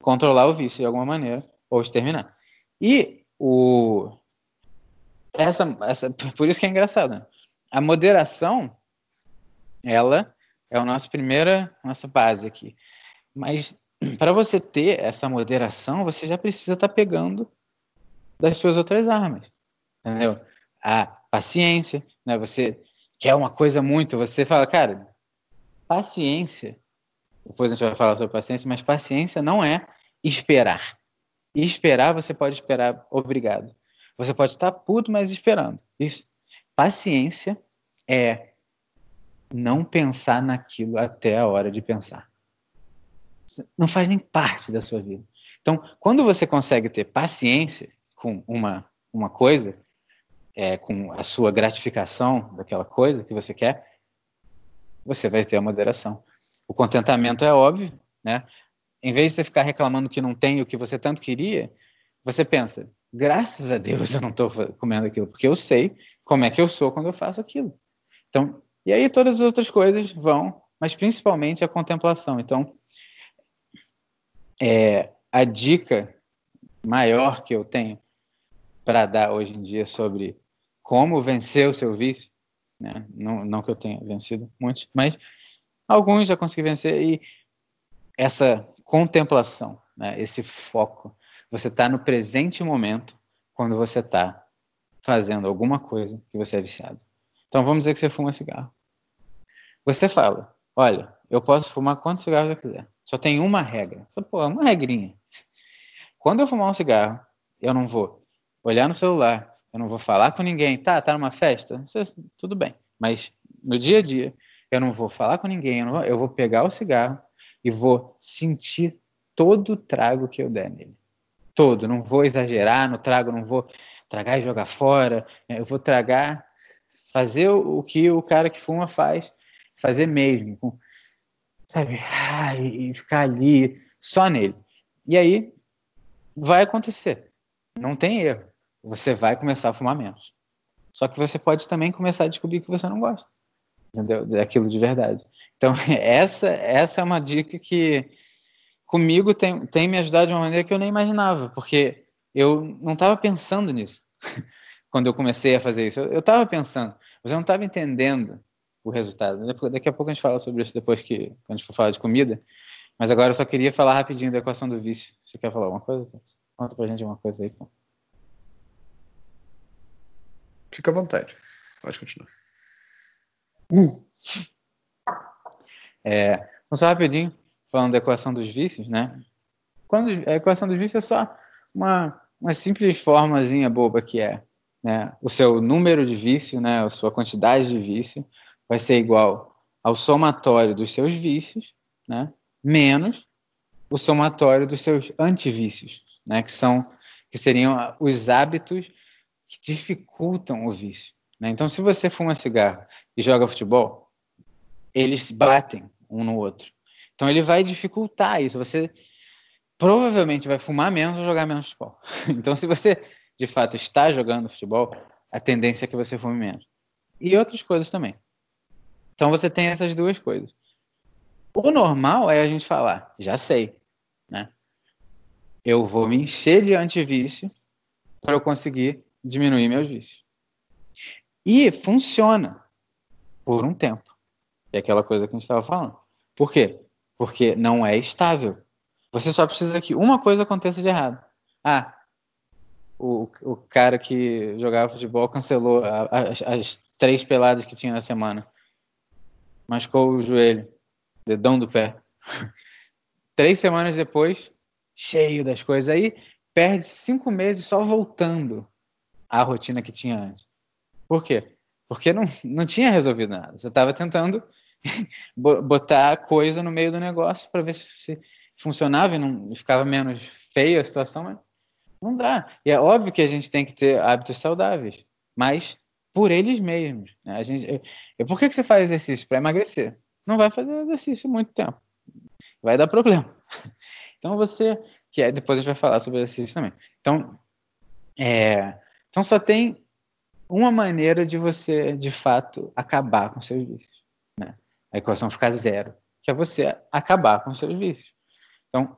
Speaker 2: controlar o vício de alguma maneira ou exterminar. E o essa, essa por isso que é engraçado. Né? A moderação ela é a nossa primeira nossa base aqui. Mas para você ter essa moderação, você já precisa estar tá pegando das suas outras armas. Entendeu? a paciência, né? Você quer uma coisa muito, você fala, cara, paciência. Depois a gente vai falar sobre paciência, mas paciência não é esperar. E esperar, você pode esperar obrigado. Você pode estar puto, mas esperando. Isso. Paciência é não pensar naquilo até a hora de pensar. Não faz nem parte da sua vida. Então, quando você consegue ter paciência com uma, uma coisa, é, com a sua gratificação daquela coisa que você quer, você vai ter a moderação. O contentamento é óbvio, né? Em vez de você ficar reclamando que não tem o que você tanto queria, você pensa, graças a Deus eu não estou comendo aquilo, porque eu sei como é que eu sou quando eu faço aquilo. Então, e aí todas as outras coisas vão, mas principalmente a contemplação. Então, é, a dica maior que eu tenho para dar hoje em dia sobre como vencer o seu vício, né? não, não que eu tenha vencido muitos, mas alguns já consegui vencer, e essa contemplação, né? esse foco, você está no presente momento quando você está fazendo alguma coisa que você é viciado. Então vamos dizer que você fuma cigarro. Você fala, olha, eu posso fumar quantos cigarros eu quiser. Só tem uma regra. Só, pô, uma regrinha. Quando eu fumar um cigarro, eu não vou olhar no celular, eu não vou falar com ninguém. Tá, tá numa festa? Tudo bem. Mas no dia a dia, eu não vou falar com ninguém, eu, vou, eu vou pegar o cigarro e vou sentir todo o trago que eu der nele. Todo. Não vou exagerar no trago, não vou tragar e jogar fora. Eu vou tragar, fazer o que o cara que fuma faz, fazer mesmo. Sabe? e ficar ali só nele. E aí vai acontecer. Não tem erro. Você vai começar a fumar menos. Só que você pode também começar a descobrir que você não gosta. Entendeu? Daquilo de verdade. Então, essa, essa é uma dica que comigo tem, tem me ajudado de uma maneira que eu nem imaginava, porque eu não estava pensando nisso quando eu comecei a fazer isso. Eu estava pensando, mas eu não estava entendendo o resultado. Daqui a pouco a gente fala sobre isso depois que quando a gente for falar de comida. Mas agora eu só queria falar rapidinho da equação do vício. Você quer falar alguma coisa? Conta pra gente uma coisa aí.
Speaker 1: Fica à vontade. Pode continuar. Uh.
Speaker 2: É, então, só rapidinho, falando da equação dos vícios, né? Quando a equação dos vícios é só uma, uma simples formazinha boba que é né? o seu número de vício, né? a sua quantidade de vício, vai ser igual ao somatório dos seus vícios, né? menos o somatório dos seus antivícios, né, que são que seriam os hábitos que dificultam o vício. Né? Então, se você fuma cigarro e joga futebol, eles batem um no outro. Então, ele vai dificultar isso. Você provavelmente vai fumar menos ou jogar menos futebol. Então, se você de fato está jogando futebol, a tendência é que você fume menos. E outras coisas também. Então, você tem essas duas coisas. O normal é a gente falar, já sei, né? Eu vou me encher de antivício para eu conseguir diminuir meus vícios. E funciona por um tempo. É aquela coisa que a gente estava falando. Por quê? Porque não é estável. Você só precisa que uma coisa aconteça de errado. Ah, o, o cara que jogava futebol cancelou a, a, as, três peladas que tinha na semana. Machucou o joelho dedão do pé. Três semanas depois, cheio das coisas. Aí perde cinco meses só voltando à rotina que tinha antes. Por quê? Porque não, não tinha resolvido nada. Você estava tentando botar coisa no meio do negócio para ver se funcionava e não ficava menos feia a situação, mas não dá. E é óbvio que a gente tem que ter hábitos saudáveis, mas por eles mesmos. Né? A gente, por que, que você faz exercício? Para emagrecer não vai fazer exercício muito tempo. Vai dar problema. Então você, que é, depois a gente vai falar sobre exercício também. Então, é, então só tem uma maneira de você, de fato, acabar com seus vícios. Né? A equação fica zero, que é você acabar com seus vícios. Então,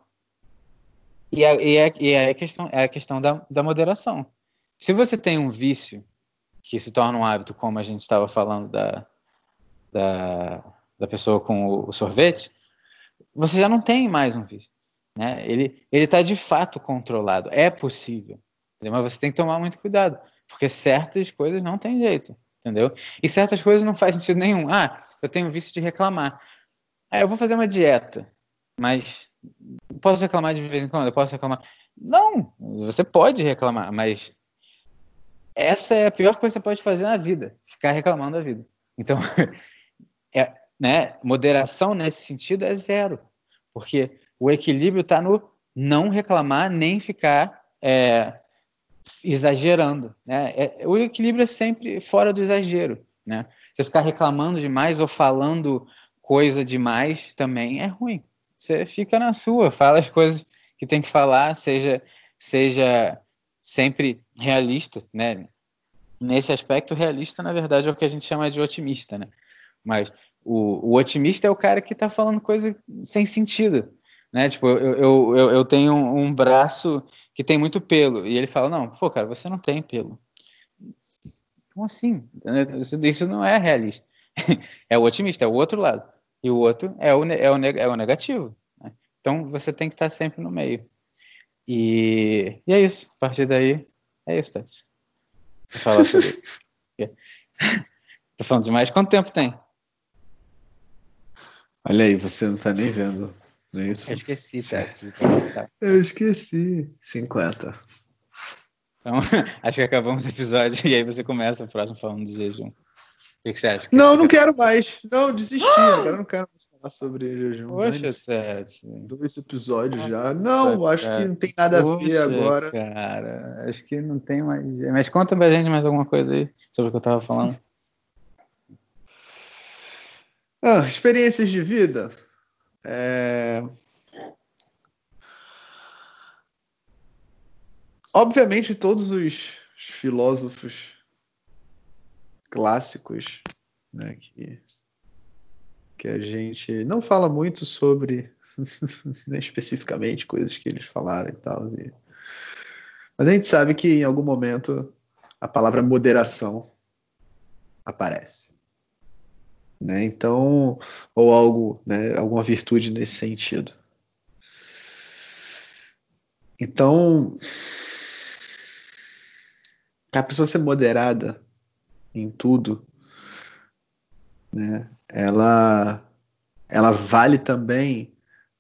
Speaker 2: e é, e é, e é a questão, é a questão da, da moderação. Se você tem um vício que se torna um hábito, como a gente estava falando da, da da pessoa com o sorvete, você já não tem mais um vício. Né? Ele está de fato controlado. É possível. Mas você tem que tomar muito cuidado, porque certas coisas não tem jeito. Entendeu? E certas coisas não faz sentido nenhum. Ah, eu tenho vício de reclamar. Ah, eu vou fazer uma dieta, mas posso reclamar de vez em quando? Eu posso reclamar? Não, você pode reclamar, mas essa é a pior coisa que você pode fazer na vida, ficar reclamando da vida. Então, é, né, moderação nesse sentido é zero, porque o equilíbrio está no não reclamar nem ficar é, exagerando. Né? É, o equilíbrio é sempre fora do exagero. Né? Você ficar reclamando demais ou falando coisa demais também é ruim. Você fica na sua, fala as coisas que tem que falar, seja, seja sempre realista, né? Nesse aspecto, realista, na verdade, é o que a gente chama de otimista, né? Mas o, o otimista é o cara que está falando coisa sem sentido, né? Tipo, eu, eu, eu, eu tenho um, braço que tem muito pelo, e ele fala, não, pô, cara, você não tem pelo. Como assim? Isso, isso não é realista. é o otimista, é o outro lado. E o outro é o, é o, é o negativo. Né? Então, você tem que estar sempre no meio. E, e é isso. A partir daí, é isso, Tati. Vou falar sobre Tô falando demais. Quanto tempo tem?
Speaker 1: Olha aí, você não tá nem vendo. Não é isso?
Speaker 2: Eu esqueci, Tati.
Speaker 1: Eu esqueci. 50.
Speaker 2: Então, acho que acabamos o episódio e aí você começa o próximo falando de jejum. O que, que você acha?
Speaker 1: Que não, não quero mais. Não, desisti. Agora não quero mais falar sobre jejum.
Speaker 2: Poxa, Tati.
Speaker 1: Dois episódios já. Não, acho que não tem nada a ver agora.
Speaker 2: Cara, acho que não tem mais. Mas conta pra gente mais alguma coisa aí sobre o que eu tava falando.
Speaker 1: Ah, experiências de vida. É... Obviamente, todos os filósofos clássicos, né, que, que a gente não fala muito sobre, né, especificamente, coisas que eles falaram e tal. E... Mas a gente sabe que em algum momento a palavra moderação aparece. Né? Então, ou algo, né, alguma virtude nesse sentido. Então, a pessoa ser moderada em tudo, né? Ela, ela vale também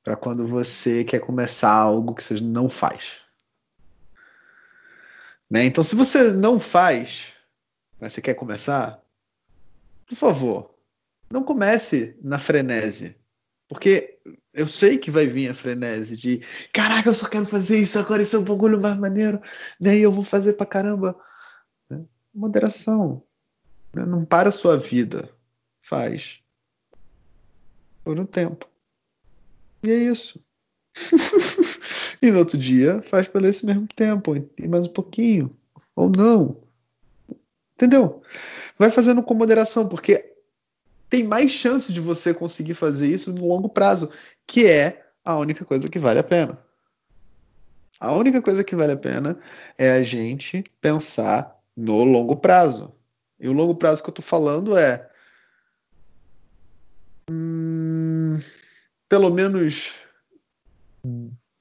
Speaker 1: para quando você quer começar algo que você não faz. Né? Então, se você não faz, mas você quer começar, por favor, não comece na frenese. Porque eu sei que vai vir a frenese de caraca, eu só quero fazer isso agora, isso é um bagulho mais maneiro, daí eu vou fazer pra caramba moderação. Né? Não para a sua vida. Faz. Por um tempo. E é isso. e no outro dia, faz pelo esse mesmo tempo. E mais um pouquinho. Ou não. Entendeu? Vai fazendo com moderação, porque tem mais chance de você conseguir fazer isso no longo prazo, que é a única coisa que vale a pena. A única coisa que vale a pena é a gente pensar no longo prazo. E o longo prazo que eu estou falando é hum, pelo menos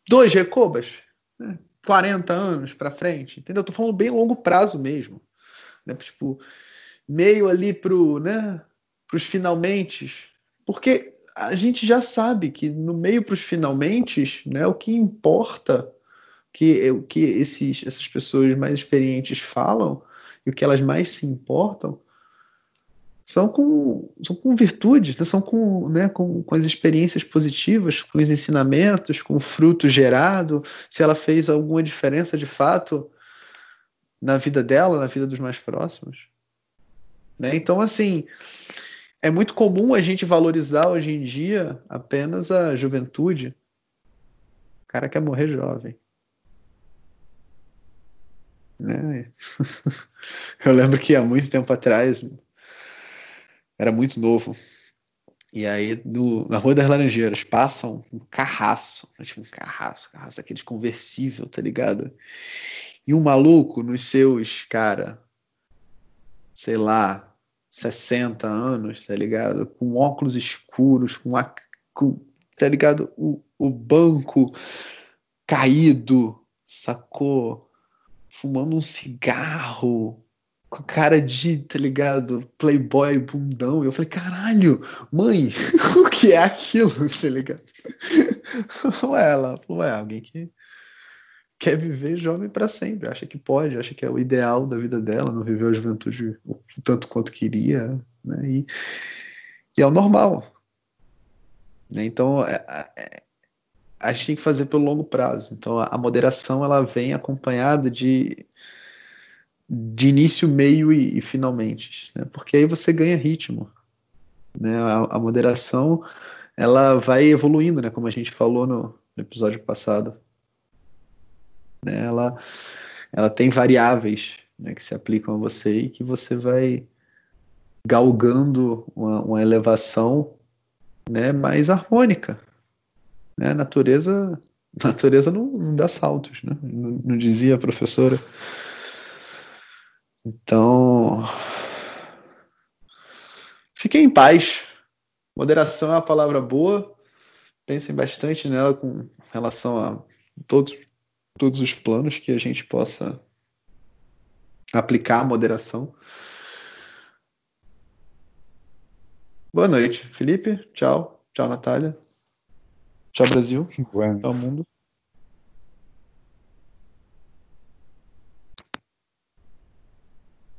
Speaker 1: dois recobas, né? 40 anos para frente, entendeu? Eu tô falando bem longo prazo mesmo, né? Tipo, meio ali pro, né, pros finalmente, porque a gente já sabe que no meio para os finalmente, né, o que importa que o que esses, essas pessoas mais experientes falam e o que elas mais se importam são com, são com virtudes, né? são com, né, com, com as experiências positivas, com os ensinamentos, com o fruto gerado, se ela fez alguma diferença de fato na vida dela, na vida dos mais próximos. Né? Então, assim, é muito comum a gente valorizar hoje em dia apenas a juventude. O cara quer morrer jovem. Né? Eu lembro que há muito tempo atrás, era muito novo, e aí no, na Rua das Laranjeiras passam um carraço, né? tipo um carraço, carraço aqueles conversível, tá ligado? E um maluco nos seus, cara, sei lá, 60 anos, tá ligado? Com óculos escuros, com, a, com tá ligado? O, o banco caído, sacou? fumando um cigarro, com cara de, tá ligado, playboy bundão. E eu falei, caralho, mãe, o que é aquilo, tá ligado? Não é ela, não é alguém que quer viver jovem para sempre, acha que pode, acha que é o ideal da vida dela, não viveu a juventude tanto quanto queria, né? E, e é o normal. Né? Então, é, é, a gente tem que fazer pelo longo prazo. Então a, a moderação ela vem acompanhada de de início, meio e, e finalmente, né? porque aí você ganha ritmo. Né? A, a, moderação ela vai evoluindo, né? como a gente falou no, no episódio passado. Né? Ela, ela tem variáveis né, que se aplicam a você e que você vai galgando uma, uma elevação né, mais harmônica. Né? A natureza, natureza não, não dá saltos, né? não, não dizia a professora. Então, fiquem em paz. Moderação é uma palavra boa. Pensem bastante nela com relação a todos, todos os planos que a gente possa aplicar a moderação. Boa noite, Felipe. Tchau. Tchau, Natália. Tchau, Brasil. Bueno. Tchau, mundo.